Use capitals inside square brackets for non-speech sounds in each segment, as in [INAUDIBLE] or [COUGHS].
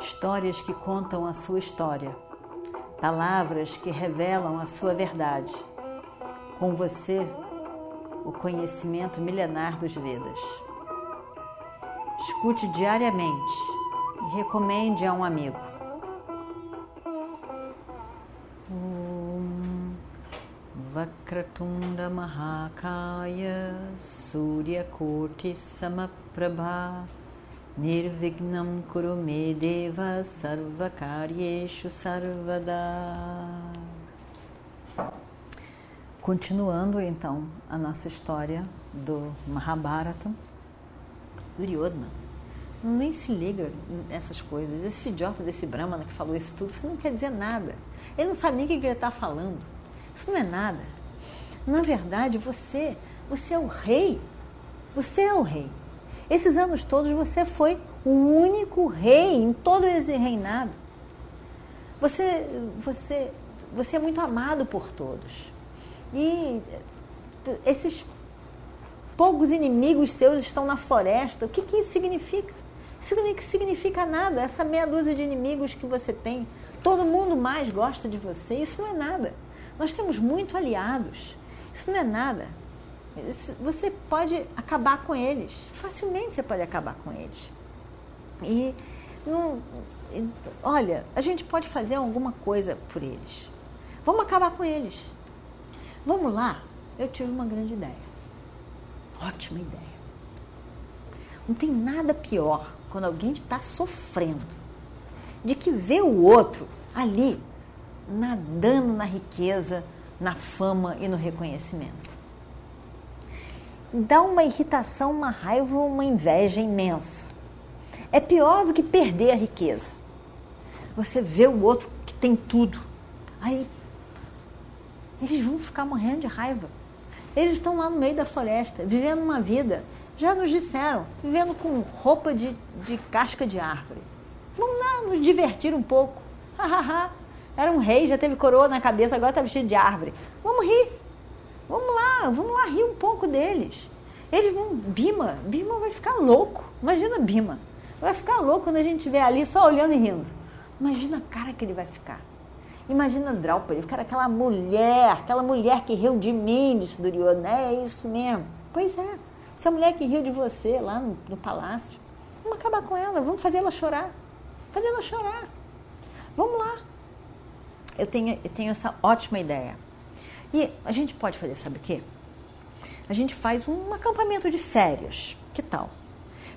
histórias que contam a sua história, palavras que revelam a sua verdade. Com você, o conhecimento milenar dos Vedas. Escute diariamente e recomende a um amigo. Vakratunda Nirvignam Kurume Deva Sarvakaryeshu Sarvada Continuando então a nossa história do Mahabharata, Duryodhana nem se liga nessas coisas. Esse idiota desse Brahmana que falou isso tudo, isso não quer dizer nada. Ele não sabe nem o que ele está falando. Isso não é nada. Na verdade, você, você é o rei. Você é o rei. Esses anos todos você foi o único rei em todo esse reinado. Você, você, você é muito amado por todos. E esses poucos inimigos seus estão na floresta. O que, que isso significa? Isso não significa nada. Essa meia dúzia de inimigos que você tem, todo mundo mais gosta de você. Isso não é nada. Nós temos muito aliados. Isso não é nada. Você pode acabar com eles. Facilmente você pode acabar com eles. E não, olha, a gente pode fazer alguma coisa por eles. Vamos acabar com eles. Vamos lá. Eu tive uma grande ideia. Ótima ideia. Não tem nada pior quando alguém está sofrendo de que vê o outro ali nadando na riqueza, na fama e no reconhecimento dá uma irritação, uma raiva, uma inveja imensa. É pior do que perder a riqueza. Você vê o outro que tem tudo. Aí eles vão ficar morrendo de raiva. Eles estão lá no meio da floresta, vivendo uma vida, já nos disseram, vivendo com roupa de, de casca de árvore. Vamos lá nos divertir um pouco. Era um rei, já teve coroa na cabeça, agora está vestido de árvore. Vamos rir. Vamos lá, vamos lá rir um pouco deles. Eles vão. Bima, Bima vai ficar louco. Imagina Bima. Vai ficar louco quando a gente estiver ali só olhando e rindo. Imagina a cara que ele vai ficar. Imagina Draupadi, ficar aquela mulher, aquela mulher que riu de mim, disse Duryodhana. É isso mesmo. Pois é. Essa mulher que riu de você lá no, no palácio. Vamos acabar com ela, vamos fazer ela chorar. Fazer ela chorar. Vamos lá. Eu tenho, eu tenho essa ótima ideia. E a gente pode fazer, sabe o quê? A gente faz um acampamento de férias. Que tal?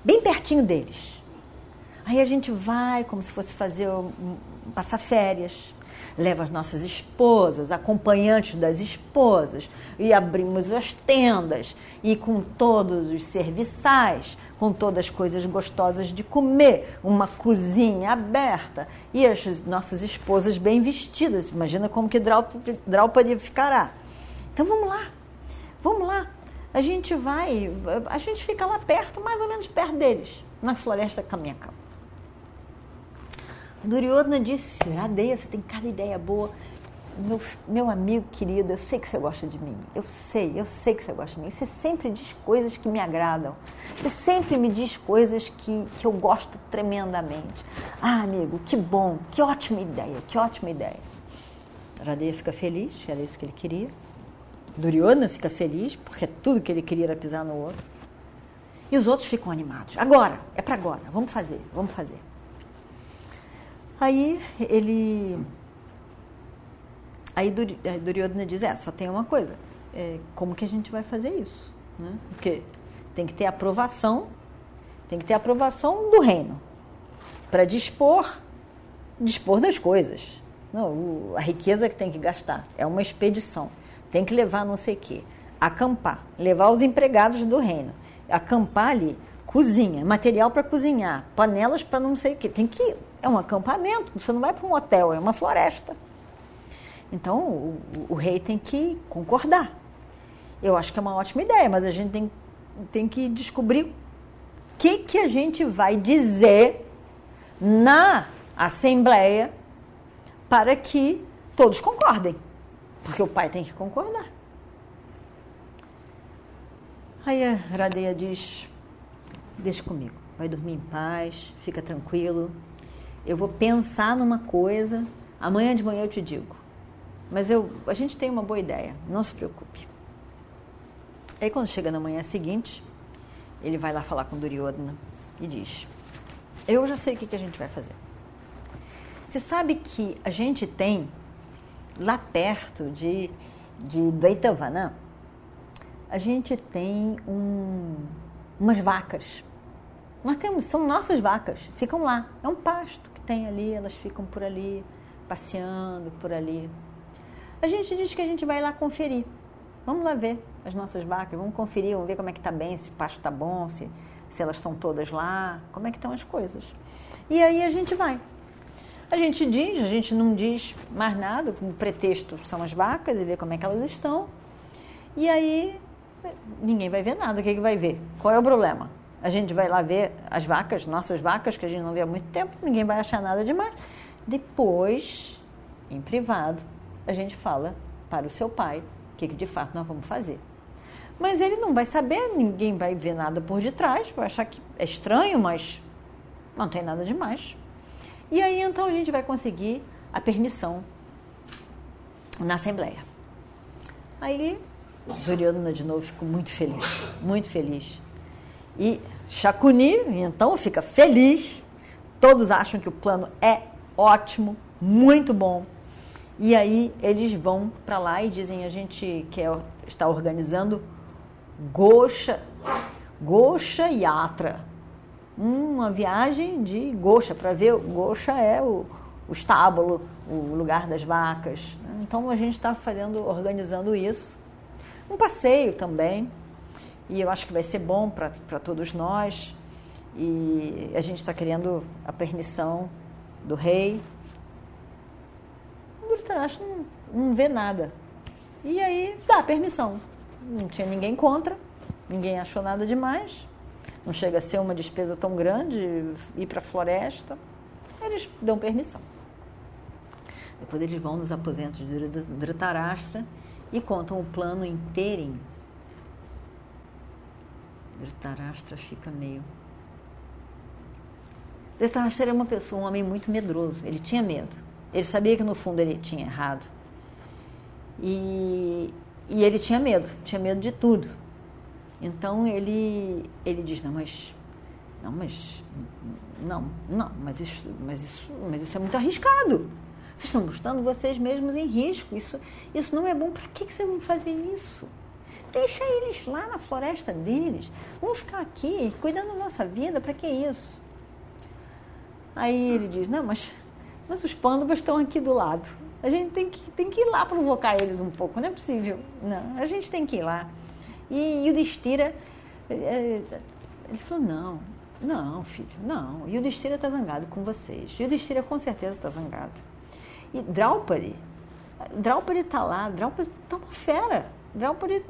Bem pertinho deles. Aí a gente vai como se fosse fazer passar férias. Leva as nossas esposas, acompanhantes das esposas, e abrimos as tendas, e com todos os serviçais, com todas as coisas gostosas de comer, uma cozinha aberta e as nossas esposas bem vestidas. Imagina como que Draupadi ficará. Então vamos lá, vamos lá. A gente vai, a gente fica lá perto, mais ou menos perto deles, na floresta Kamyaka. Duryodhana disse, Radeia, você tem cada ideia boa meu, meu amigo querido, eu sei que você gosta de mim. Eu sei, eu sei que você gosta de mim. Você sempre diz coisas que me agradam. Você sempre me diz coisas que, que eu gosto tremendamente. Ah, amigo, que bom, que ótima ideia, que ótima ideia. Radeia fica feliz, era isso que ele queria. Duryodhana fica feliz, porque tudo que ele queria era pisar no outro. E os outros ficam animados. Agora, é para agora, vamos fazer, vamos fazer. Aí ele Aí Duryodhana diz, é, só tem uma coisa, é, como que a gente vai fazer isso? Né? Porque tem que ter aprovação, tem que ter aprovação do reino para dispor, dispor das coisas. Não, a riqueza que tem que gastar é uma expedição, tem que levar não sei o quê, acampar, levar os empregados do reino, acampar ali, cozinha, material para cozinhar, panelas para não sei o quê, tem que é um acampamento, você não vai para um hotel, é uma floresta. Então, o, o, rei tem que concordar. Eu acho que é uma ótima ideia, mas a gente tem, tem que descobrir o que, que a gente vai dizer na Assembleia para que todos concordem. Porque o pai tem que concordar. Aí a Radeia diz: Deixa comigo, vai dormir em paz, fica tranquilo. Eu vou pensar numa coisa, amanhã de manhã eu te digo. Mas eu, a gente tem uma boa ideia, não se preocupe. Aí quando chega na manhã seguinte, ele vai lá falar com Duryodhana e diz: Eu já sei o que, a gente vai fazer. Você sabe que a gente tem lá perto de, de Dvaitavana, a gente tem um, umas vacas. Nós temos, são nossas vacas, ficam lá. É um pasto tem ali, elas ficam por ali, passeando por ali. A gente diz que a gente vai lá conferir. Vamos lá ver as nossas vacas, vamos conferir, vamos ver como é que está bem, se o pasto está bom, se, se elas estão todas lá, como é que estão as coisas. E aí a gente vai. A gente diz, a gente não diz mais nada, o pretexto são as vacas e ver como é que elas estão. E aí ninguém vai ver nada. O que, é que vai ver? Qual é o problema? A gente vai lá ver as vacas, nossas vacas, que a gente não vê há muito tempo, ninguém vai achar nada demais. Depois, em privado, a gente fala para o seu pai o que, que de fato nós vamos fazer. Mas ele não vai saber, ninguém vai ver nada por detrás, vai achar que é estranho, mas não tem nada demais. E aí então a gente vai conseguir a permissão na Assembleia. Aí Duryodhana de novo ficou muito feliz, muito feliz. E Shakuni, então, fica feliz. Todos acham que o plano é ótimo, muito bom. E aí eles vão para lá e dizem a gente quer está organizando Gosha, Gosha Yatra, uma viagem de Gosha para ver Gosha é o, o estábulo, o lugar das vacas. Então a gente está fazendo, organizando isso um passeio também. E eu acho que vai ser bom para todos nós. E a gente está querendo a permissão do rei. O Dhritarashtra não, não vê nada. E aí dá permissão. Não tinha ninguém contra, ninguém achou nada demais. Não chega a ser uma despesa tão grande ir para a floresta. Eles dão permissão. Depois eles vão nos aposentos de Dhritarashtra e contam o plano inteirinho. Dhritarashtra fica meio. Dhritarashtra era uma pessoa, um homem muito medroso. Ele tinha medo. Ele sabia que no fundo ele tinha errado. E, e ele tinha medo, tinha medo de tudo. Então ele, ele diz, não, mas. Não, mas. Não, não, mas isso, mas isso, mas isso é muito arriscado. Vocês estão botando vocês mesmos em risco. Isso, isso não é bom. Para que, que vocês vão fazer isso? Deixa eles lá na floresta deles. Vamos ficar aqui cuidando da nossa vida. Para que isso? Aí ele diz: Não, mas, mas os pândalos estão aqui do lado. A gente tem que, tem que ir lá provocar eles um pouco. Não é possível. Não, a gente tem que ir lá. E, o Destira, eh, eh, ele falou: Não, não, filho, não. E o Destira está zangado com vocês. O Destira com certeza está zangado. E Draupadi, Draupadi está lá, Draupadi está uma fera. Draupadi,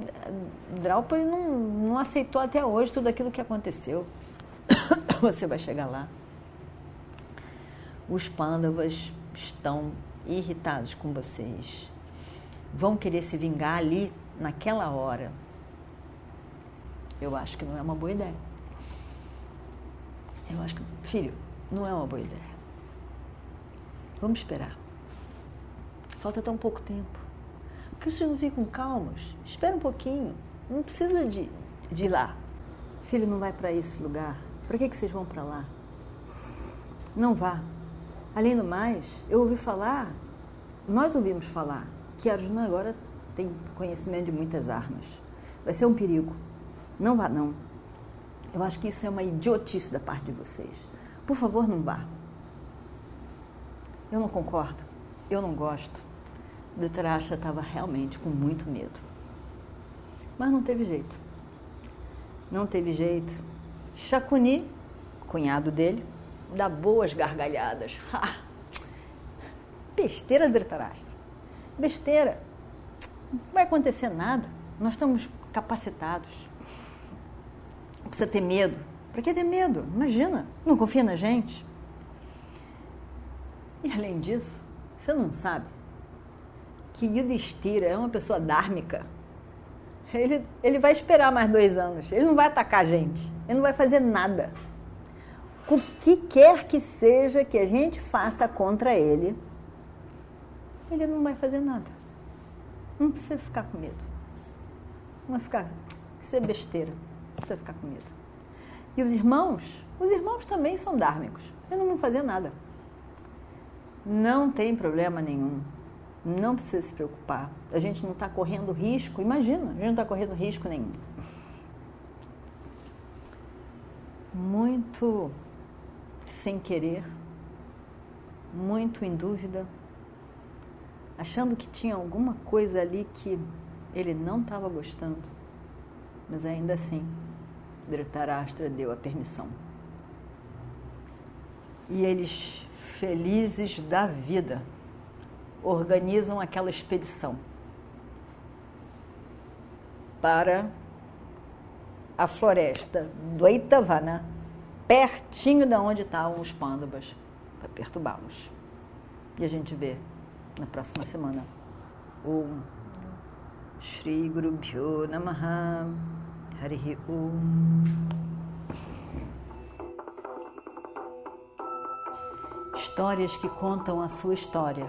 Draupadi não, não aceitou até hoje tudo aquilo que aconteceu. [COUGHS] Você vai chegar lá. Os pândavas estão irritados com vocês. Vão querer se vingar ali, naquela hora. Eu acho que não é uma boa ideia. Eu acho que, filho, não é uma boa ideia. Vamos esperar. Falta tão pouco tempo. Que vocês não ficam calmos? Espera um pouquinho. Não precisa de, de ir lá. Filho, não vai para esse lugar. Para que, que vocês vão para lá? Não vá. Além do mais, eu ouvi falar, nós ouvimos falar, que Arjuna agora tem conhecimento de muitas armas. Vai ser um perigo. Não vá, não. Eu acho que isso é uma idiotice da parte de vocês. Por favor, não vá. Eu não concordo. Eu não gosto. Dhritarashtra estava realmente com muito medo. Mas não teve jeito. Não teve jeito. Shakuni, cunhado dele, dá boas gargalhadas. Besteira, Dhritarashtra. Besteira. Não vai acontecer nada. Nós estamos capacitados. Precisa ter medo. Para que ter medo? Imagina, não confia na gente. E além disso, você não sabe que Yudhishthira é uma pessoa dármica. Ele, ele vai esperar mais dois anos. Ele não vai atacar a gente. Ele não vai fazer nada. o que quer que seja que a gente faça contra ele, ele não vai fazer nada. Não precisa ficar com medo. Não vai ficar. Isso é besteira. Não precisa ficar com medo. E os irmãos, os irmãos também são dármicos. Eles não vão fazer nada. Não tem problema nenhum. Não precisa se preocupar. A gente não está correndo risco. Imagina, a gente não está correndo risco nenhum. Muito sem querer, muito em dúvida, achando que tinha alguma coisa ali que ele não estava gostando, mas ainda assim, Dhritarashtra deu a permissão. E eles, felizes da vida, organizam aquela expedição para a floresta do Eitavana, pertinho de onde estavam os pândavas, para perturbá-los. E a gente vê na próxima semana. Om Shri Guru Bhyo Namaha Harihi Om Histórias que contam a sua história,